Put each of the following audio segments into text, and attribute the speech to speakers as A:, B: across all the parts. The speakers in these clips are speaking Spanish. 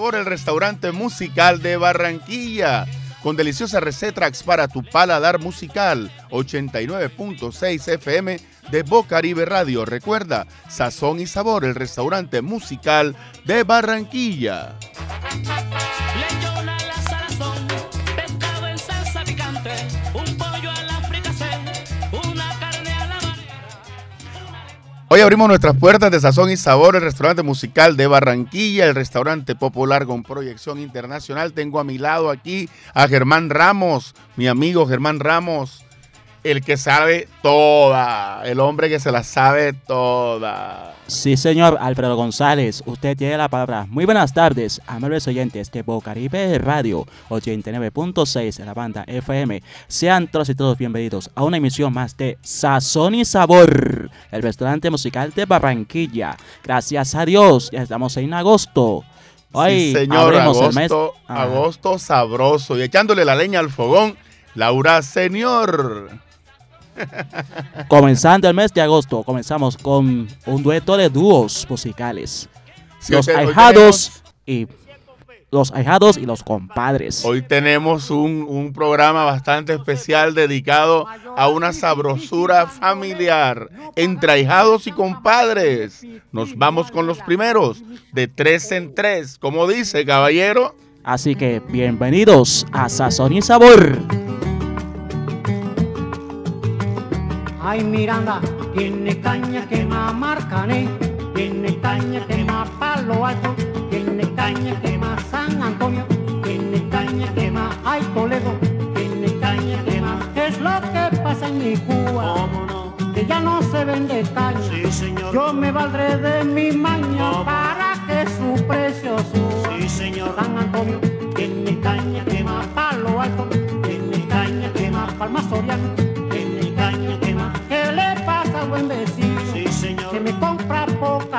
A: sabor, el restaurante musical de Barranquilla. Con deliciosas recetas para tu paladar musical. 89.6 FM de Bocaribe Radio. Recuerda, Sazón y Sabor, el restaurante musical de Barranquilla. Hoy abrimos nuestras puertas de Sazón y Sabor, el restaurante musical de Barranquilla, el restaurante popular con proyección internacional. Tengo a mi lado aquí a Germán Ramos, mi amigo Germán Ramos el que sabe toda, el hombre que se la sabe toda.
B: Sí, señor Alfredo González, usted tiene la palabra. Muy buenas tardes, amables oyentes de Bocaribe Radio 89.6 de la banda FM. Sean todos y todos bienvenidos a una emisión más de Sazón y Sabor, el restaurante musical de Barranquilla. Gracias a Dios, ya estamos en agosto.
A: Hoy sí, señor, agosto, el mes. agosto sabroso y echándole la leña al fogón. Laura Señor.
B: Comenzando el mes de agosto, comenzamos con un dueto de dúos musicales. los ahijados y los ahijados y los compadres.
A: Hoy tenemos un, un, programa bastante especial dedicado a una sabrosura familiar entre ahijados y compadres. Nos vamos con los primeros, de tres en tres, como dice caballero.
B: Así que bienvenidos a Sazón y Sabor.
C: Ay Miranda, tiene caña que marcané, tiene caña que más palo alto, tiene caña que más San Antonio, tiene caña que más ay Toledo, tiene caña que más. es lo que pasa en mi Cuba? ¿Cómo no? Que ya no se vende caña. Sí, señor. Yo me valdré de mi maña para que su precio suba. Sí, señor. San Antonio tiene caña que más palo alto, tiene caña que más palma soriano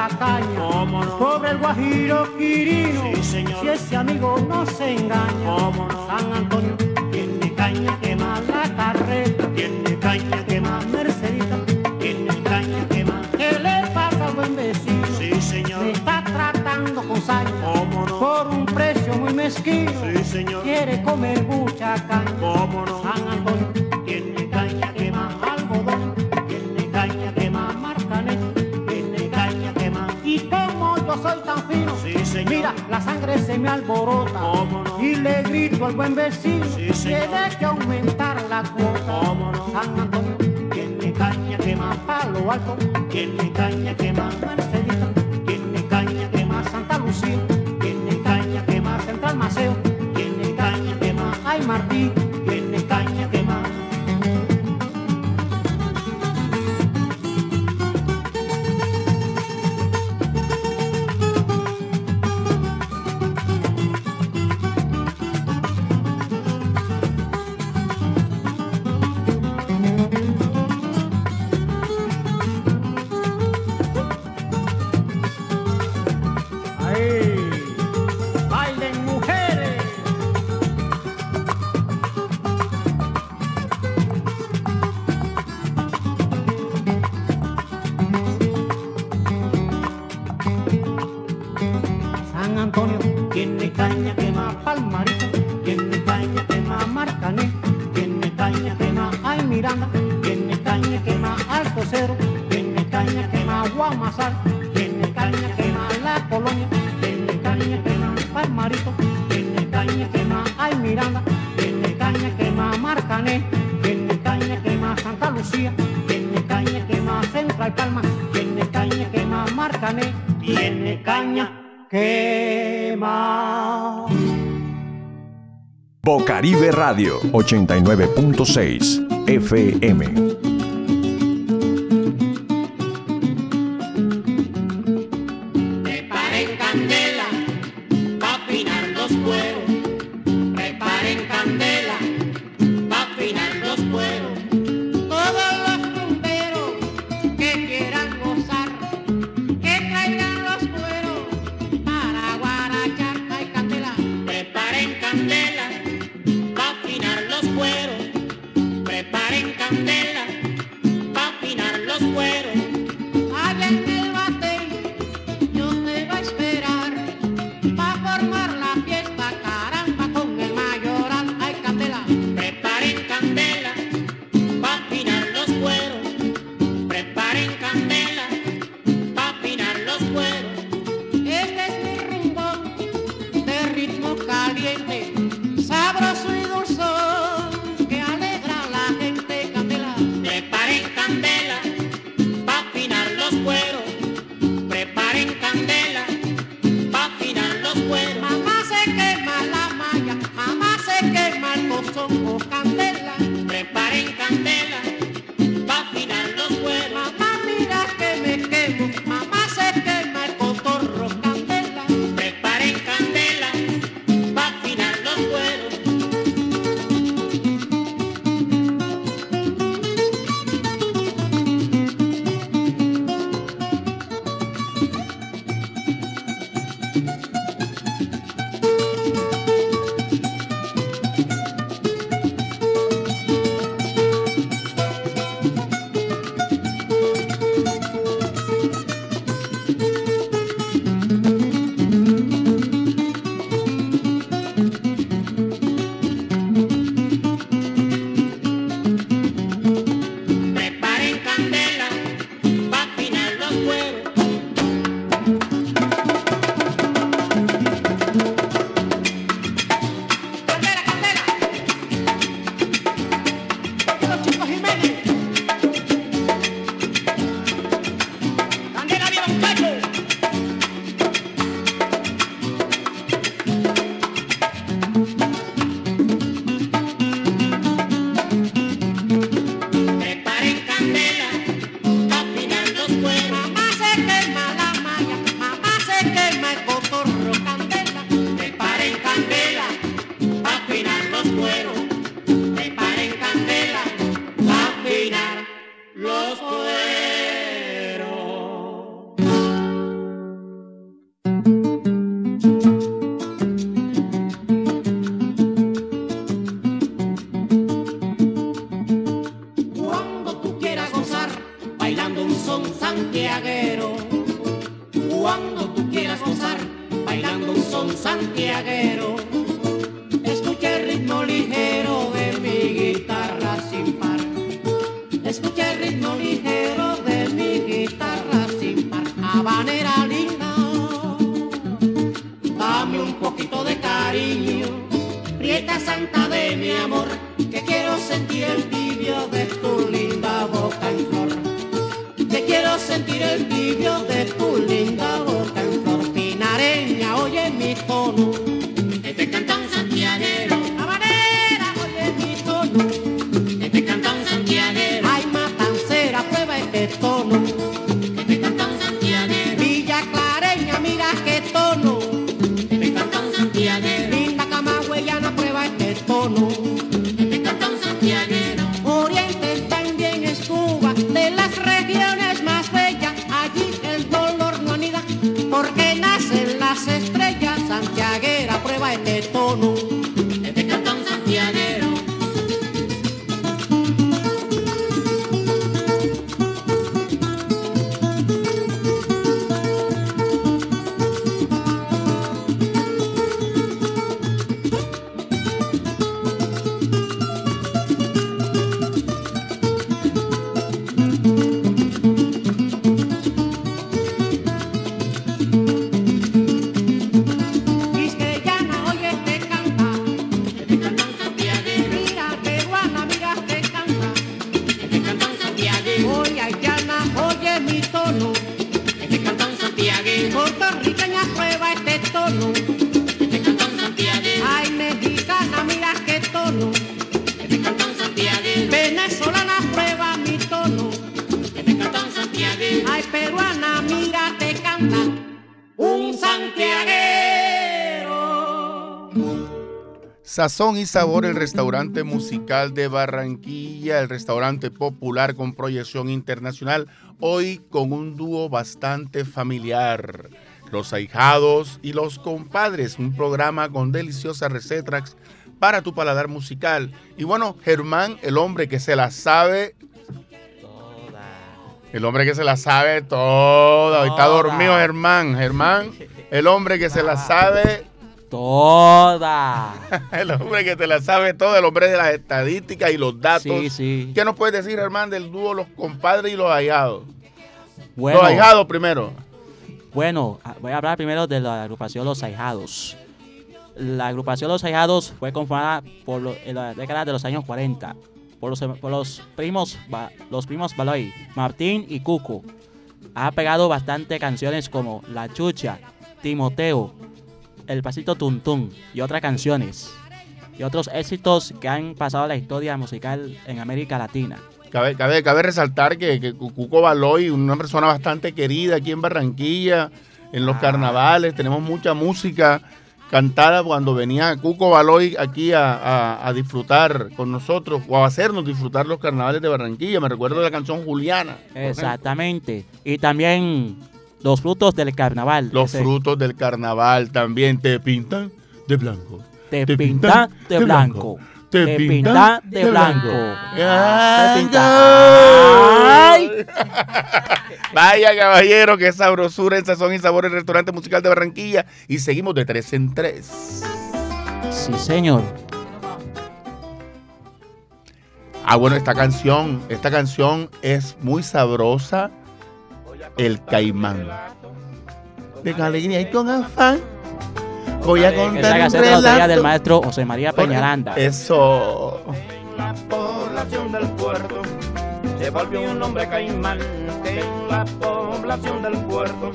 C: poca caña ¿Cómo no? sobre el guajiro quirino sí, señor. si ese amigo no se engaña ¿Cómo no? San Antonio tiene caña que más la carreta tiene caña que más Mercedita tiene caña que más ¿qué le pasa al buen vecino? Sí, señor. me está tratando con saña ¿Cómo no? por un precio muy mezquino sí, señor. quiere comer mucha caña ¿Cómo no? Se me alborota. Y le grito al buen vecino. Tiene que aumentar la cuota. San Antonio, tiene caña que más palo alto. Tiene caña que más
D: Radio 89.6 FM.
A: Sazón y sabor, el restaurante musical de Barranquilla, el restaurante popular con proyección internacional, hoy con un dúo bastante familiar. Los ahijados y los compadres, un programa con deliciosas recetas para tu paladar musical. Y bueno, Germán, el hombre que se la sabe, el hombre que se la sabe toda. Hoy está dormido Germán. Germán, el hombre que se la sabe
B: Toda.
A: el hombre que te la sabe todo, el hombre de las estadísticas y los datos.
B: Sí, sí.
A: ¿Qué nos puedes decir, Germán, del dúo Los Compadres y los Ahijados?
B: Bueno,
A: Los Ahijados primero.
B: Bueno, ah, voy a hablar primero de la agrupación Los Ahijados. La agrupación Los Ahijados fue conformada por lo- en la década de los años 40 por los, por los primos los primos Baloy, Martín y Cuco. Ha pegado bastante canciones como La Chucha, Timoteo, El Pasito Tuntún y otras canciones. Y otros éxitos que han pasado a la historia musical en América Latina.
A: Cabe, cabe, cabe resaltar que, que Cuco Baloy, una persona bastante querida aquí en Barranquilla, en los
B: Ah.
A: carnavales, tenemos mucha música cantada cuando venía Cuco Baloy aquí a, a- a disfrutar con nosotros o a hacernos disfrutar los carnavales de Barranquilla. Me recuerdo de la canción Juliana.
B: Exactamente. Y también los frutos del carnaval.
A: Los
B: Ese-
A: frutos del carnaval también te pintan de blanco.
B: Te pinta de blanco.
A: Te
B: Te
A: pinta
B: pinta de
A: de
B: blanco.
A: blanco.
B: Te pinta.
A: Ay. Vaya caballero, qué sabrosura en Sazón y Sabor, el restaurante musical de Barranquilla. Y seguimos de tres en tres.
B: Sí, señor.
A: Ah, bueno, esta canción, esta canción es muy sabrosa. El caimán. De alegría y con afán. Voy a
B: Esa
A: contar un
B: de la autoría del
A: relato.
B: maestro José María Peñaranda.
A: Eso.
E: la población del puerto se volvió un hombre caimán en la población del puerto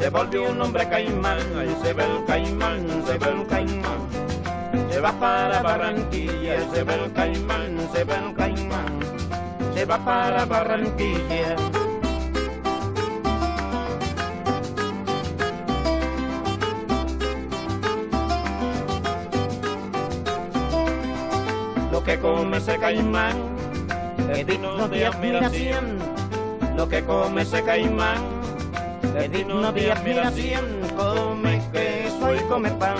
E: se volvió un hombre caimán ahí se ve el caimán se ve el caimán se va para Barranquilla se ve el caimán se ve el caimán se va para Barranquilla que come ese caimán es digno de admiración. Lo que come ese caimán es digno de admiración. Come queso y come pan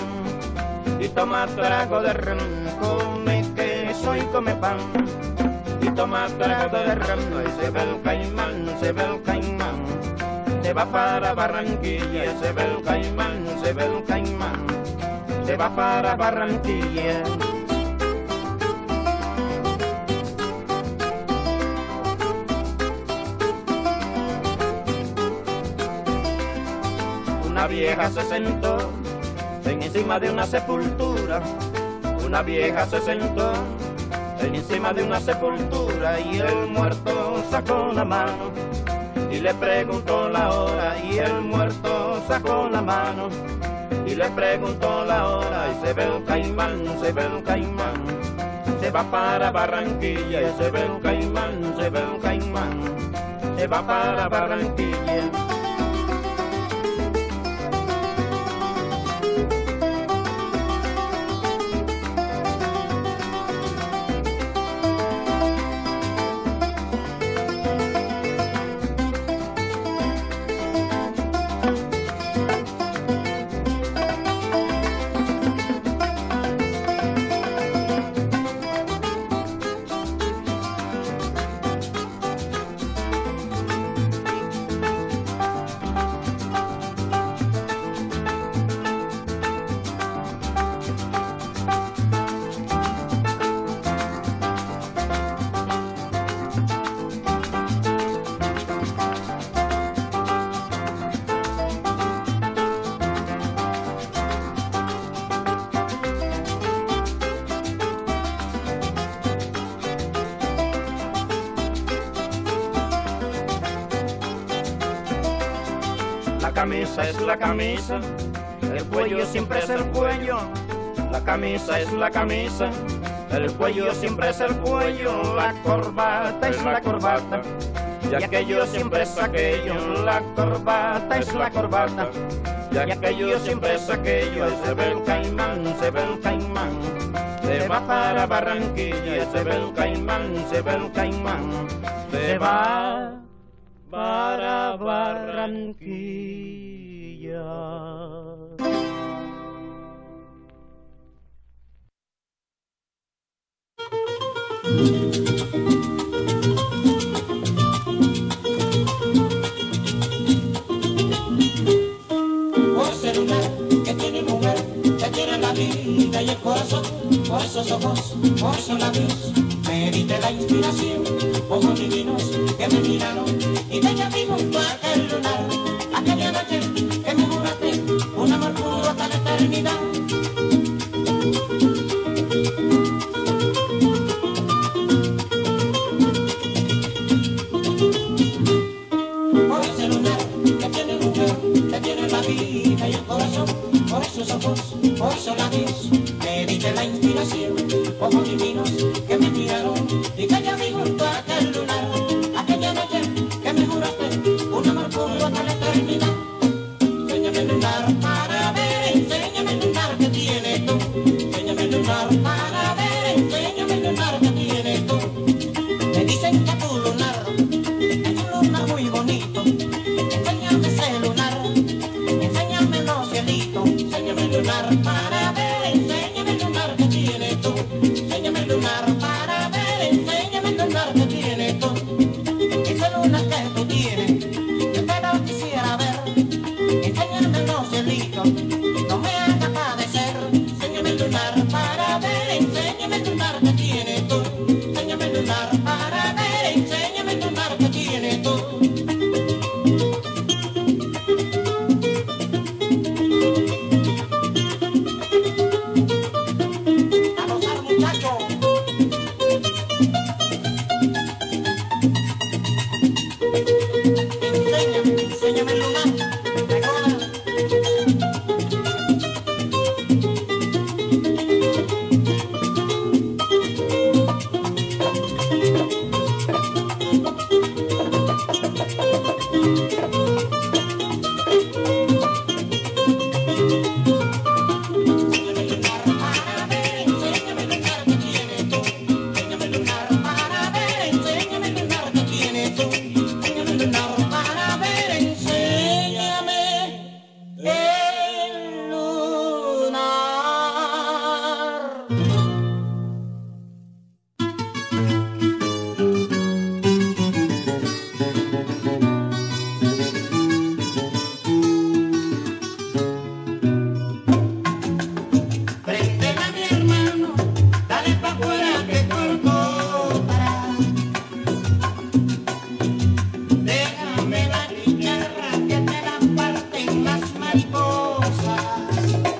E: y toma trago de ron. Come queso y come pan y toma trago de ron. Se ve el caimán, se ve el caimán. Se va para Barranquilla, se ve el caimán, se ve el caimán. se va para Barranquilla. Vieja se sentó encima de una sepultura. Una vieja se sentó encima de una sepultura y el muerto sacó la mano y le preguntó la hora y el muerto sacó la mano y le preguntó la hora y se ve un caimán, se ve un caimán, se va para Barranquilla y se ve un caimán, se ve un caimán, se va para Barranquilla. La camisa, el cuello siempre es el cuello. La camisa es la camisa, el cuello siempre es el cuello. La corbata es la corbata, y aquello siempre es aquello. La corbata es la corbata, y aquello siempre es aquello. Se ve el caimán, se ve el caimán. Se va para Barranquilla, se ve el caimán, se ve el caimán. Se va para Barranquilla.
F: Ojos, por esos labios, me diste la inspiración, ojos divinos que me miraron y te llamé junto a aquel lunar, aquella noche eternidad. Por ese lunar que tiene mujer, que tiene la vida y el corazón, por esos ojos, por esos labios, me diste la inspiración, ojos divinos que me miraron y que llamé junto a aquel lunar, Thank you.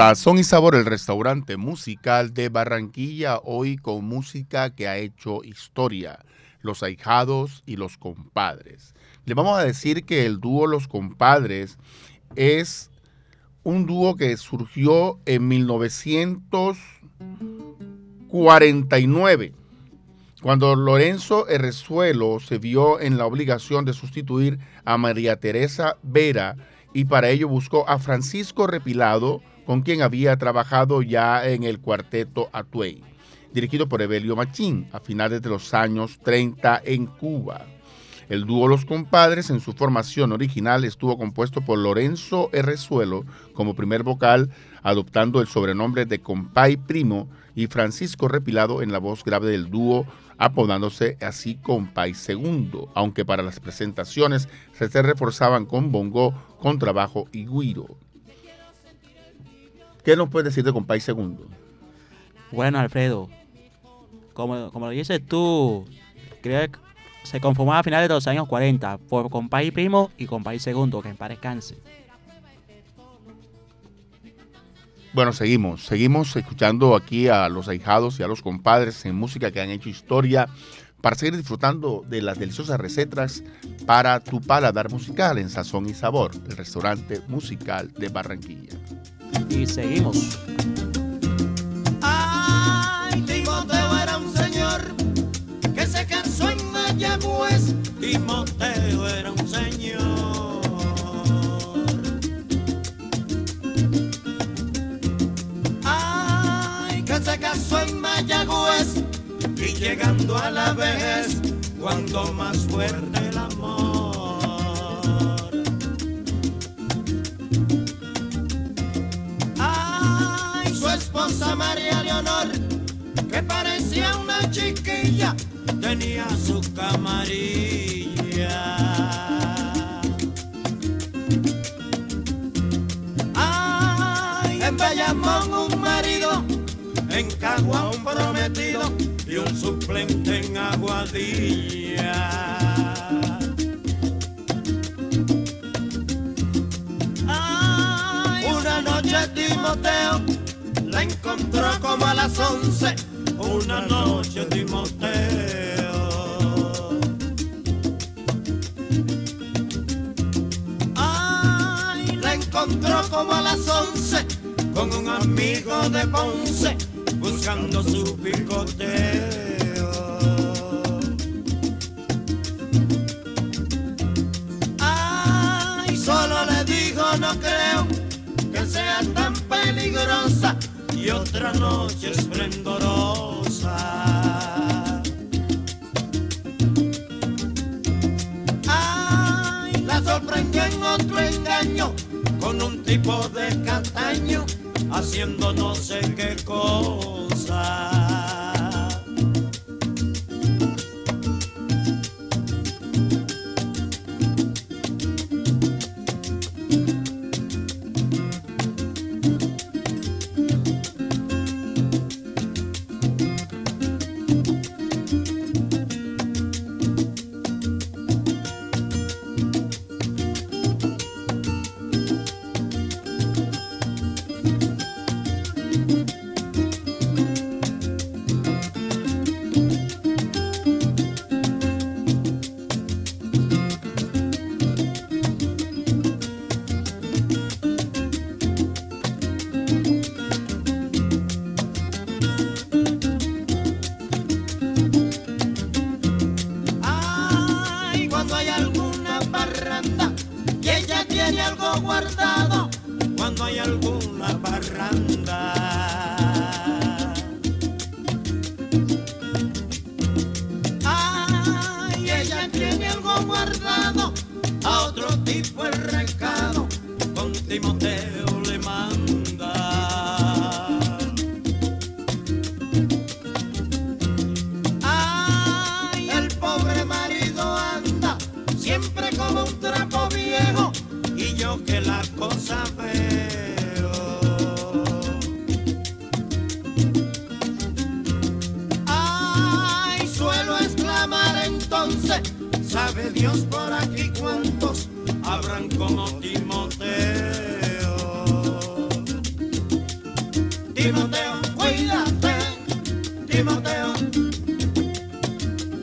A: Sazón y Sabor, el restaurante musical de Barranquilla, hoy con música que ha hecho historia, Los Ahijados y Los Compadres. Le vamos a decir que el dúo Los Compadres es un dúo que surgió en 1949, cuando Lorenzo Herrezuelo se vio en la obligación de sustituir a María Teresa Vera y para ello buscó a Francisco Repilado, con quien había trabajado ya en el cuarteto Atuey, dirigido por Evelio Machín a finales de los años 30 en Cuba. El dúo Los Compadres en su formación original estuvo compuesto por Lorenzo Herrezuelo como primer vocal, adoptando el sobrenombre de Compay Primo, y Francisco Repilado en la voz grave del dúo, apodándose así Compay Segundo, aunque para las presentaciones se, reforzaban con bongo, contrabajo y guiro. ¿Qué nos puedes decir de Compay Segundo?
B: Bueno, Alfredo, como, como lo dices tú, creo que se conformaba a finales de los años 40 por Compay Primo y Compay Segundo, que en paz descanse.
A: Bueno, seguimos, seguimos escuchando aquí a los ahijados y a los compadres en música que han hecho historia para seguir disfrutando de las deliciosas recetas para tu paladar musical en Sazón y Sabor, el restaurante musical de Barranquilla.
B: Y seguimos.
F: Ay, Timoteo era un señor que se casó en Mayagüez. Timoteo era un señor. Ay, que se casó en Mayagüez y llegando a la vejez, cuando más fuerte el amor. María Leonor, que parecía una chiquilla, tenía su camarilla. Ay, en Bayamón un marido, en Cagua un prometido y un suplente en Aguadilla. Ay, una noche Timoteo la encontró como a las once. Una noche Timoteo. Ay, la encontró como a las once con un amigo de Ponce buscando su picoteo. Ay, solo le dijo no creo que sea tan peligrosa y otra noche esplendorosa. Ay, la sorprendió en otro engaño con un tipo de castaño haciendo no sé qué cosa.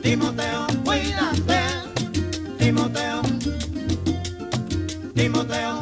F: Timoteo, cuídate, Timoteo, Timoteo,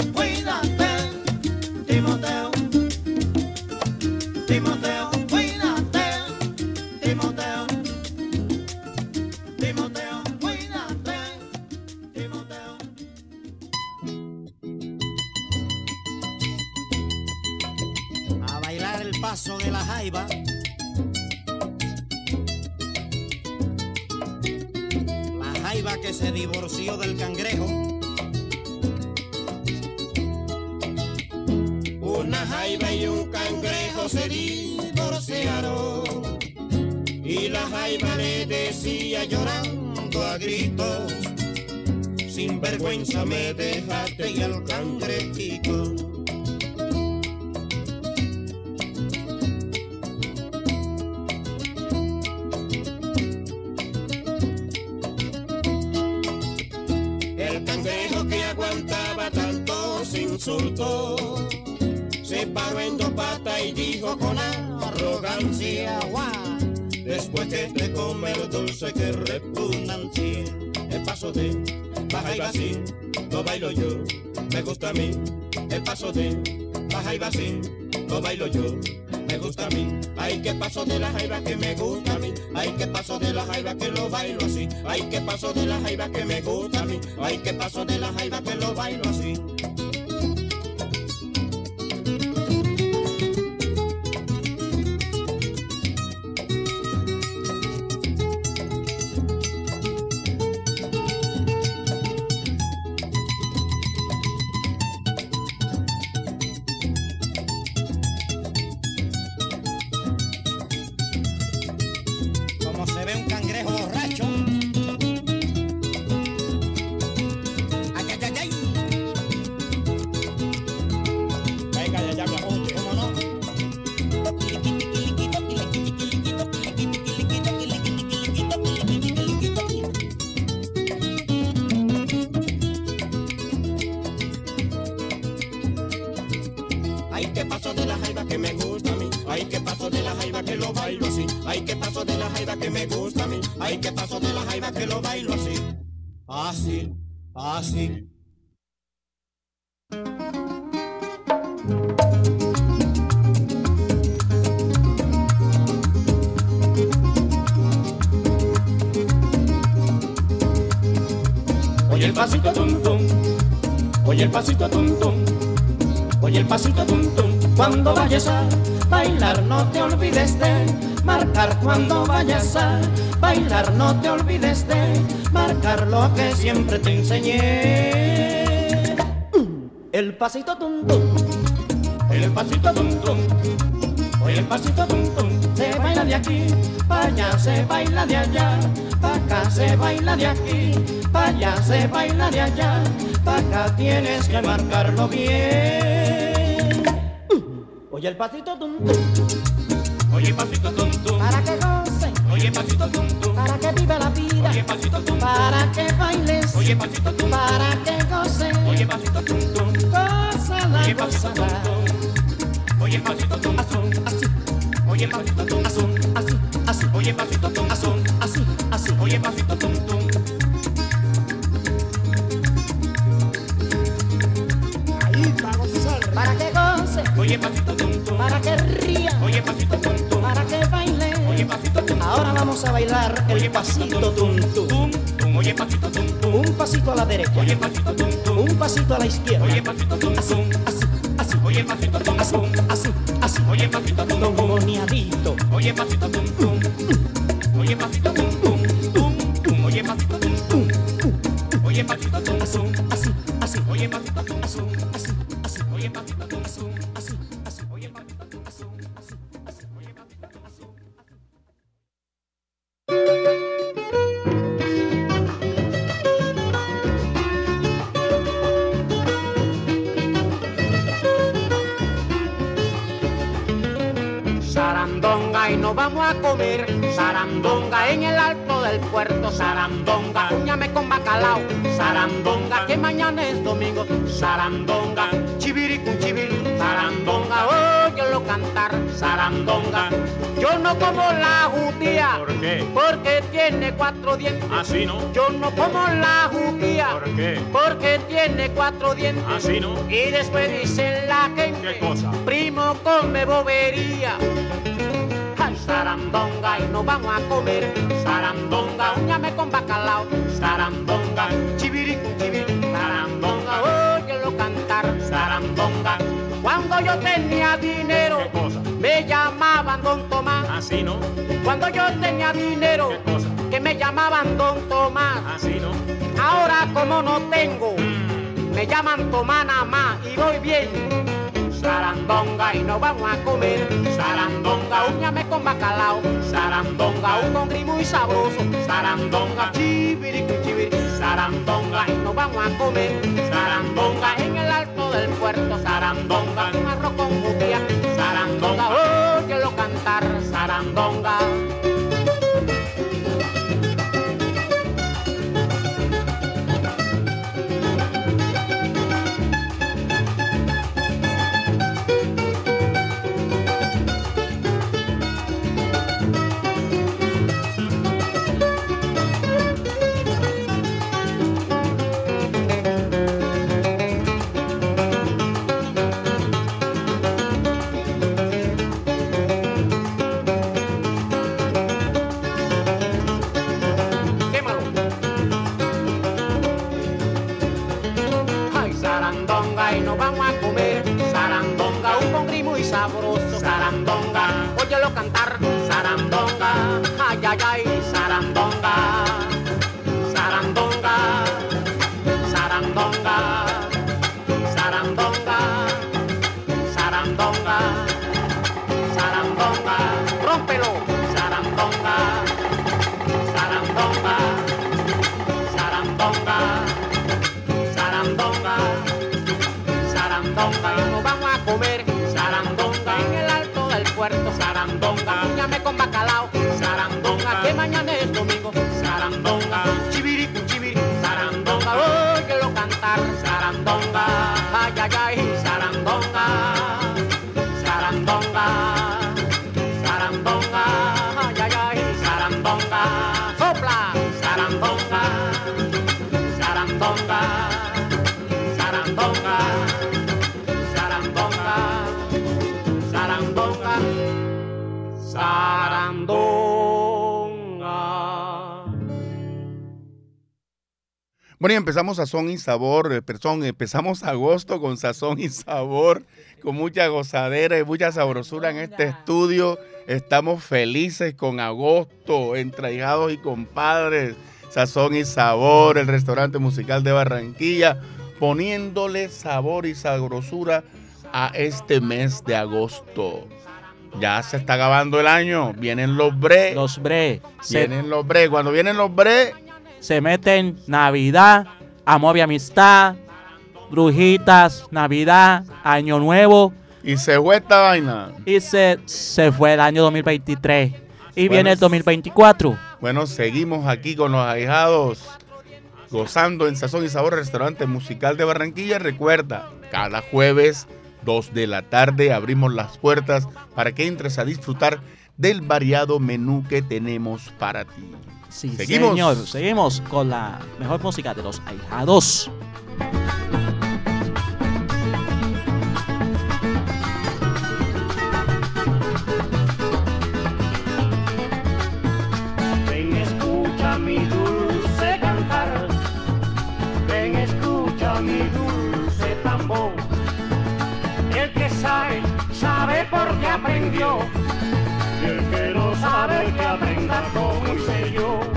G: tum tum, el pasito tum tum, oye el pasito tum tum,
C: se baila de aquí, para allá se baila de allá, para acá se baila de aquí, para allá se baila de allá, para acá tienes que marcarlo bien. Oye el pasito tum tum,
E: Oye, pasito tum tum.
C: para que goce,
E: Oye, pasito tum tum.
C: para que viva la vida,
E: Oye, pasito tum tum.
C: para que bailes,
E: Oye, pasito tum.
C: para que goce,
E: Oye, pasito tum tum. Oye, pasito tum tum. Oye, pasito tum tum.
C: Así,
E: Oye, pasito tum
C: así, así,
E: Oye, pasito tum
C: así, así.
E: Oye, pasito tum tum.
C: Para que goce,
E: Oye, pasito tum tum.
C: para que ría,
E: Oye, pasito tum tum.
C: para que baile.
E: Oye, pasito tum tum.
C: Ahora vamos a bailar el pasito tum tum.
E: tum tum. Oye, pasito tum tum.
C: Un pasito a la derecha,
E: Oye, pasito tum tum.
C: Un pasito a la izquierda.
E: Oye, pasito
C: Así, así, así,
E: Oye, pasito tum
C: así, así, así.
E: Oye, pasito. Oye, pasito
C: óyelo cantar Sarandonga, yo no como la judía
E: ¿Por qué?
C: Porque tiene cuatro dientes
E: Así no.
C: Yo no como la judía
E: ¿Por qué?
C: Porque tiene cuatro dientes
E: Así no.
C: y después dicen la gente
E: ¿Qué cosa?
C: Primo come bobería Ay, sarandonga y nos vamos a comer Sarandonga, uñame con bacalao Sarandonga, chiviri con chiviri Sarandonga, óyelo cantar Sarandonga, cuando yo tenía dinero
E: ¿Qué cosa?
C: Me llamaban Don Tomás
E: Así no.
C: Cuando yo tenía dinero
E: ¿Qué cosa?
C: Que me llamaban Don Tomás
E: Así no.
C: Ahora como no tengo me llaman Tomás nada más y voy bien. Sarandonga y nos vamos a comer. Sarandonga, uñame con bacalao. Sarandonga, un congri muy sabroso. Sarandonga, chiviri, chiviri. Sarandonga y nos vamos a comer. Sarandonga en el alto del puerto. Sarandonga, un arroz con judía. Sarandonga, óyelo cantar. Sarandonga. Y nos vamos a comer. Sarandonga, un congri muy sabroso. Sarandonga, óyelo cantar. Sarandonga, ay, ay, ay, nos vamos a comer. Sarandonga. En el alto del puerto, sarandonga, uñame con bacalao,
A: Bueno, y empezamos Sazón y Sabor, eh, perdón, empezamos agosto con Sazón y Sabor, con mucha gozadera y mucha sabrosura en este estudio. Estamos felices con agosto, entre hijados y compadres. Sazón y Sabor, el restaurante musical de Barranquilla. poniéndole sabor y sabrosura a este mes de agosto. Ya se está acabando el año, vienen los bre,
B: Los bre. Se,
A: vienen los bre. Cuando vienen los bre,
B: se meten Navidad, amor y amistad, brujitas, Navidad, Año Nuevo.
A: y se fue esta vaina.
B: Y se, se fue el año 2023. Y
A: Bueno,
B: viene el 2024.
A: Bueno, seguimos aquí con los ahijados, gozando en Sazón y Sabor, restaurante musical de Barranquilla. Recuerda, cada jueves, 2 de la tarde, abrimos las puertas para que entres a disfrutar del variado menú que tenemos para ti.
B: Sí,
A: Seguimos.
B: señor. Seguimos con la mejor música de los ahijados.
C: Sabe, sabe porque aprendió. Y el que no sabe, que aprenda como hice yo.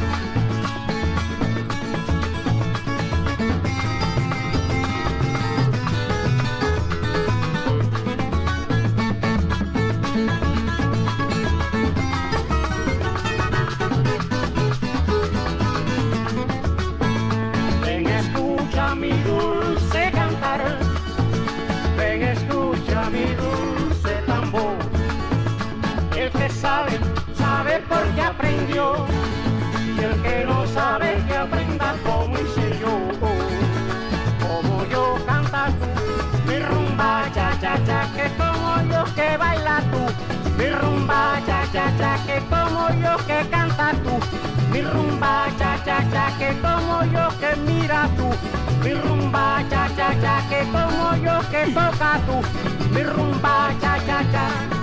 C: Porque aprendió. Y el que no sabe, que aprenda como hice yo. Como yo cantas tú, mi rumba, cha, cha, cha, que como yo que baila tú. Mi rumba, cha, cha, cha, que como yo que cantas tú. Mi rumba, cha, cha, cha, que como yo que mira tú. Mi rumba, cha, cha, cha, que como yo que toca tú. Mi rumba, cha, cha, cha.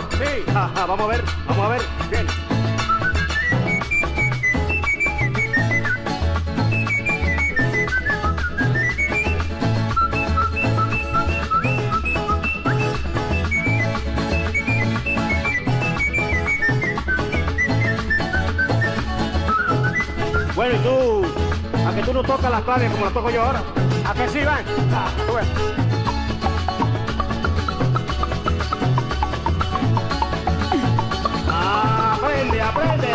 C: Sí, vamos a ver, vamos a ver, bien. Bueno, ¿y tú? ¿A que tú no tocas las claves como las toco yo ahora? ¿A que sí, van? Ah, tú ¡Aprende, aprende!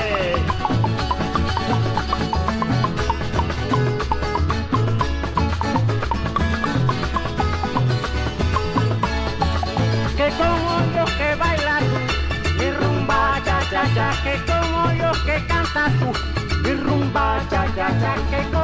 C: Que como yo que bailas tú, mi rumba, cha, cha, cha, que como yo que cantas tú, mi rumba, cha, cha, cha, que como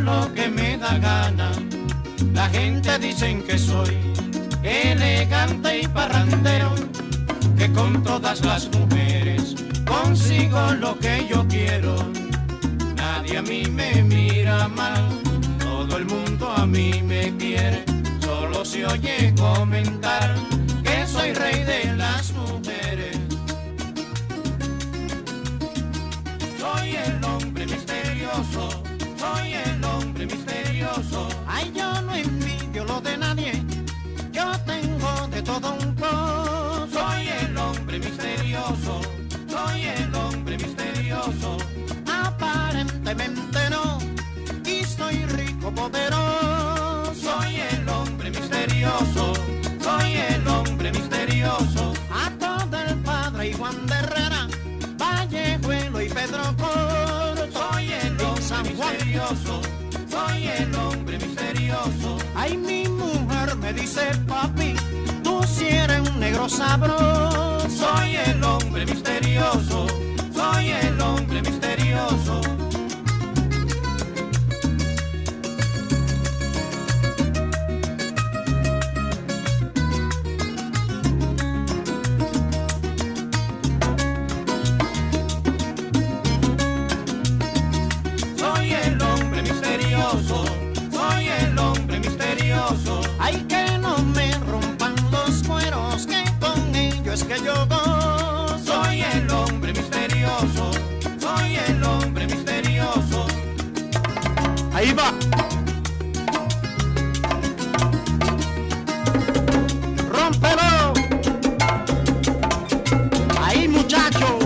F: lo que
H: me da gana. La gente dicen que soy elegante y parrandero, que con todas las mujeres consigo lo que yo quiero. Nadie a mí me mira mal, todo el mundo a mí me quiere, solo se oye comentar que soy rey de las mujeres. Soy el hombre misterioso, soy el misterioso. Ay, yo no envidio lo de nadie, yo tengo de todo un poco. Soy el hombre misterioso, soy el hombre misterioso. Aparentemente no, y soy rico poderoso. Soy el hombre misterioso, soy el hombre misterioso. A todo el padre y Juan de Herrera, Vallejuelo y Pedro Coro. Soy el hombre misterioso, el hombre misterioso. Ay, mi mujer me dice, papi, tú si eres un negro sabroso. Soy el hombre misterioso, soy el hombre misterioso.
A: Ahí va.
H: Rómpelo. Ahí muchacho.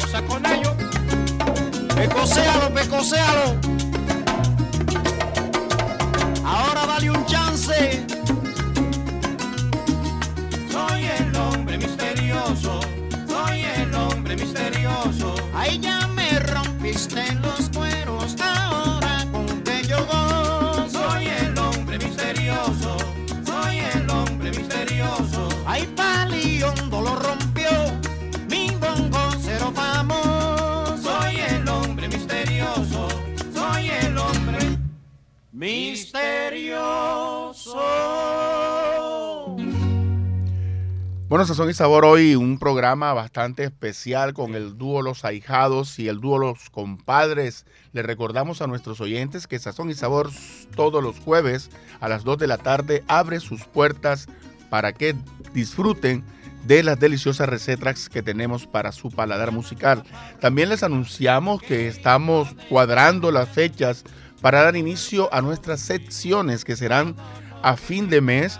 H: Cosa con ellos. Pecosealo, pecosealo. Ahora dale un chance. Soy el hombre misterioso.
I: Soy el hombre misterioso. Ahí ya me rompiste los
A: Bueno, Sazón y Sabor hoy un programa bastante especial con el dúo Los Ahijados y el dúo Los Compadres. Le recordamos a nuestros oyentes que Sazón y Sabor todos los jueves a las 2 de la tarde abre sus puertas para que disfruten de las deliciosas recetas que tenemos para su paladar musical. También les anunciamos que estamos cuadrando las fechas para dar inicio a nuestras secciones que serán a fin de mes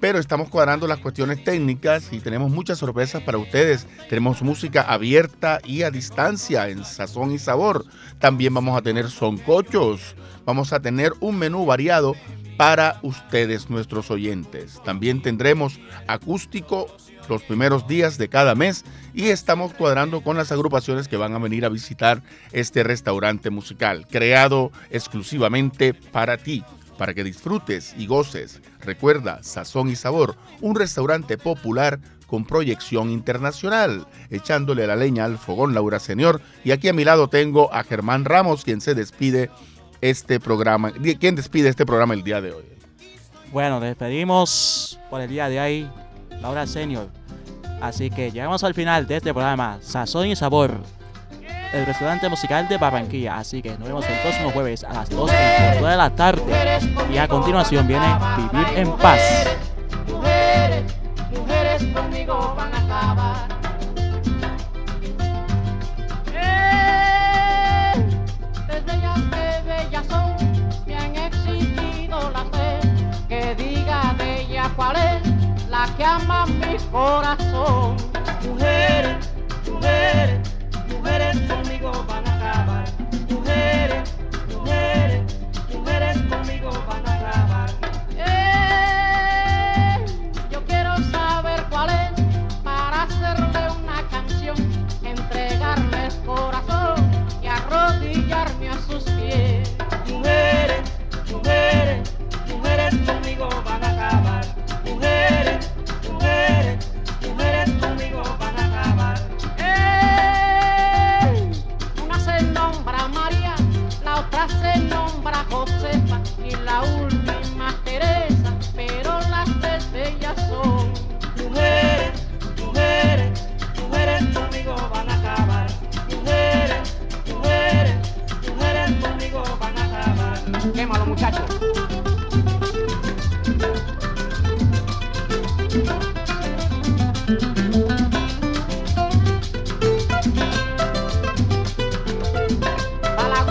A: pero estamos cuadrando las cuestiones técnicas y tenemos muchas sorpresas para ustedes. Tenemos música abierta y a distancia en sazón y sabor. También vamos a tener soncochos. Vamos a tener un menú variado para ustedes, nuestros oyentes. También tendremos acústico los primeros días de cada mes y estamos cuadrando con las agrupaciones que van a venir a visitar este restaurante musical, creado exclusivamente para ti para que disfrutes y goces. Recuerda, Sazón y Sabor, un restaurante popular con proyección internacional, echándole la leña al fogón Laura Señor. Y aquí a mi lado tengo a Germán Ramos, quien se despide este programa, quien despide este programa el día de hoy.
B: Bueno, despedimos por el día de hoy, Laura Senior. Así que llegamos al final de este programa, Sazón y Sabor, el restaurante musical de Barranquilla. Así que nos vemos el próximo jueves a las 2 en punto de la tarde. Y a continuación viene Vivir en Paz.
C: Mujeres, mujeres conmigo van a acabar. Cuál es la que ama mi corazón.
I: Mujeres, mujeres, mujeres conmigo van a acabar. Mujeres, mujeres, mujeres conmigo van a acabar.
C: Eh, yo quiero saber cuál es para hacerle una canción, entregarles corazón y arrodillarme a sus pies.
I: Mujeres, mujeres, mujeres conmigo van a acabar. Mujeres, mujeres, mujeres conmigo van a acabar.
C: Josefa y la última Teresa, pero las tres bellas son.
I: Mujeres, mujeres, mujeres conmigo van a acabar. Mujeres, mujeres, mujeres conmigo van a acabar.
C: Quémalo muchachos. A la